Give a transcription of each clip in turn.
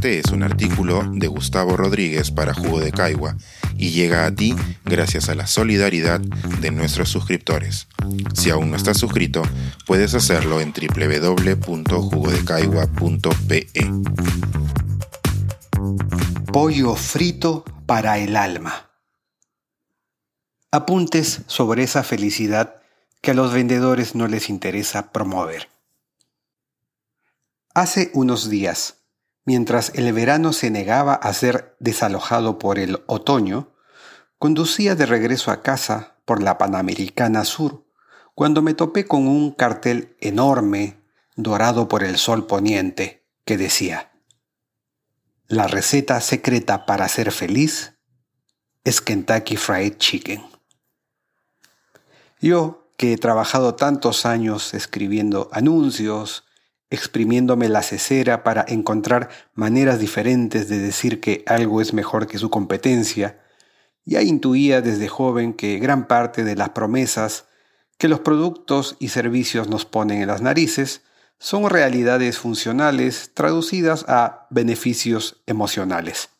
Este es un artículo de Gustavo Rodríguez para Jugo de Caigua y llega a ti gracias a la solidaridad de nuestros suscriptores. Si aún no estás suscrito, puedes hacerlo en www.jugodecaigua.pe. Pollo frito para el alma. Apuntes sobre esa felicidad que a los vendedores no les interesa promover. Hace unos días, mientras el verano se negaba a ser desalojado por el otoño, conducía de regreso a casa por la Panamericana Sur, cuando me topé con un cartel enorme, dorado por el sol poniente, que decía, La receta secreta para ser feliz es Kentucky Fried Chicken. Yo, que he trabajado tantos años escribiendo anuncios, exprimiéndome la cesera para encontrar maneras diferentes de decir que algo es mejor que su competencia, ya intuía desde joven que gran parte de las promesas que los productos y servicios nos ponen en las narices son realidades funcionales traducidas a beneficios emocionales.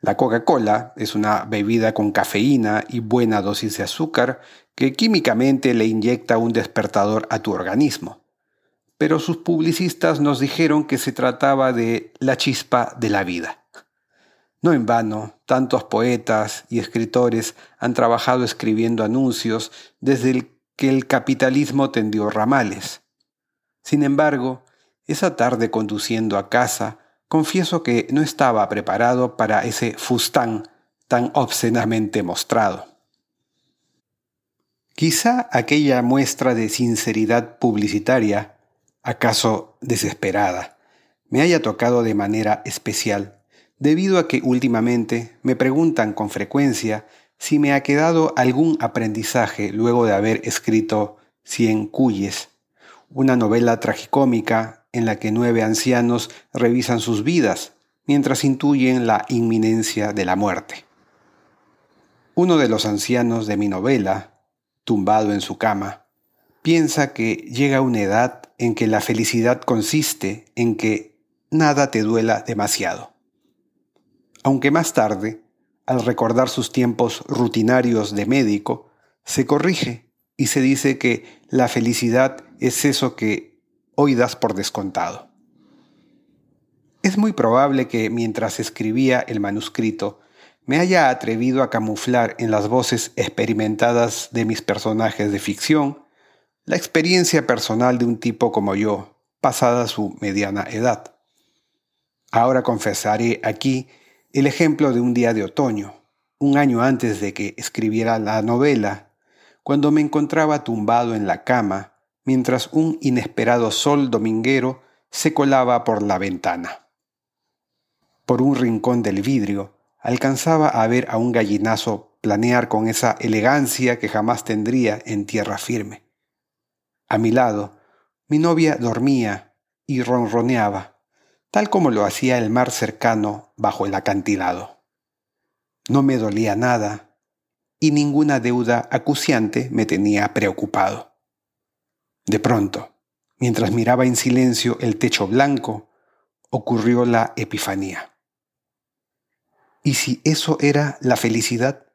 La Coca-Cola es una bebida con cafeína y buena dosis de azúcar que químicamente le inyecta un despertador a tu organismo pero sus publicistas nos dijeron que se trataba de la chispa de la vida. No en vano, tantos poetas y escritores han trabajado escribiendo anuncios desde que el capitalismo tendió ramales. Sin embargo, esa tarde conduciendo a casa, confieso que no estaba preparado para ese fustán tan obscenamente mostrado. Quizá aquella muestra de sinceridad publicitaria acaso desesperada, me haya tocado de manera especial, debido a que últimamente me preguntan con frecuencia si me ha quedado algún aprendizaje luego de haber escrito Cien Cuyes, una novela tragicómica en la que nueve ancianos revisan sus vidas mientras intuyen la inminencia de la muerte. Uno de los ancianos de mi novela, tumbado en su cama, piensa que llega una edad en que la felicidad consiste en que nada te duela demasiado. Aunque más tarde, al recordar sus tiempos rutinarios de médico, se corrige y se dice que la felicidad es eso que hoy das por descontado. Es muy probable que mientras escribía el manuscrito me haya atrevido a camuflar en las voces experimentadas de mis personajes de ficción la experiencia personal de un tipo como yo, pasada su mediana edad. Ahora confesaré aquí el ejemplo de un día de otoño, un año antes de que escribiera la novela, cuando me encontraba tumbado en la cama mientras un inesperado sol dominguero se colaba por la ventana. Por un rincón del vidrio alcanzaba a ver a un gallinazo planear con esa elegancia que jamás tendría en tierra firme. A mi lado, mi novia dormía y ronroneaba, tal como lo hacía el mar cercano bajo el acantilado. No me dolía nada y ninguna deuda acuciante me tenía preocupado. De pronto, mientras miraba en silencio el techo blanco, ocurrió la epifanía. ¿Y si eso era la felicidad?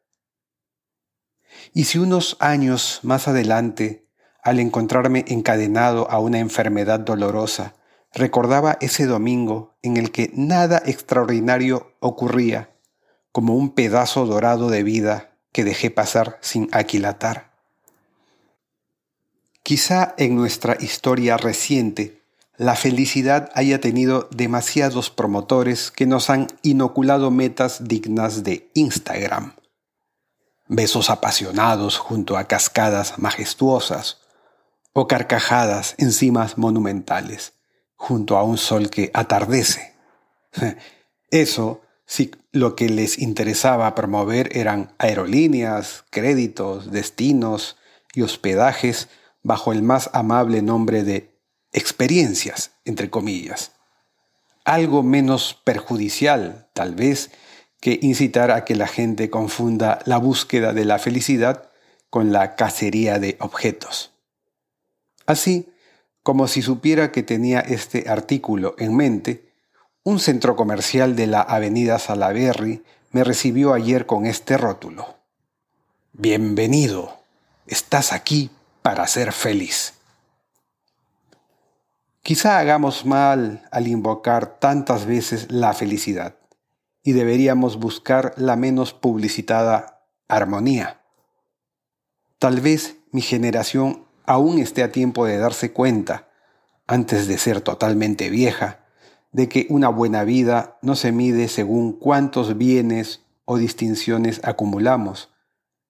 ¿Y si unos años más adelante al encontrarme encadenado a una enfermedad dolorosa, recordaba ese domingo en el que nada extraordinario ocurría, como un pedazo dorado de vida que dejé pasar sin aquilatar. Quizá en nuestra historia reciente la felicidad haya tenido demasiados promotores que nos han inoculado metas dignas de Instagram. Besos apasionados junto a cascadas majestuosas, o carcajadas en cimas monumentales, junto a un sol que atardece. Eso si lo que les interesaba promover eran aerolíneas, créditos, destinos y hospedajes bajo el más amable nombre de experiencias, entre comillas. Algo menos perjudicial, tal vez, que incitar a que la gente confunda la búsqueda de la felicidad con la cacería de objetos. Así, como si supiera que tenía este artículo en mente, Un centro comercial de la avenida Salaberry me recibió ayer con este rótulo. Bienvenido, estás aquí para ser feliz. Quizá hagamos mal al invocar tantas veces la felicidad y deberíamos buscar la menos publicitada armonía. Tal vez mi generación aún esté a tiempo de darse cuenta, antes de ser totalmente vieja, de que una buena vida no se mide según cuántos bienes o distinciones acumulamos,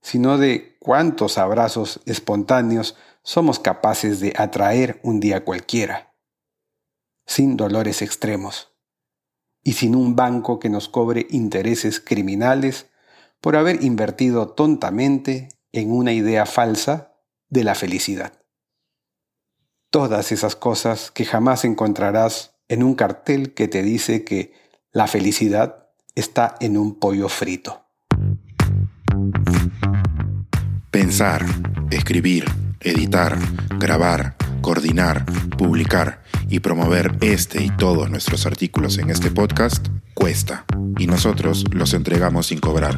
sino de cuántos abrazos espontáneos somos capaces de atraer un día cualquiera, sin dolores extremos y sin un banco que nos cobre intereses criminales por haber invertido tontamente en una idea falsa de la felicidad. Todas esas cosas que jamás encontrarás en un cartel que te dice que la felicidad está en un pollo frito. Pensar, escribir, editar, grabar, coordinar, publicar y promover este y todos nuestros artículos en este podcast cuesta y nosotros los entregamos sin cobrar.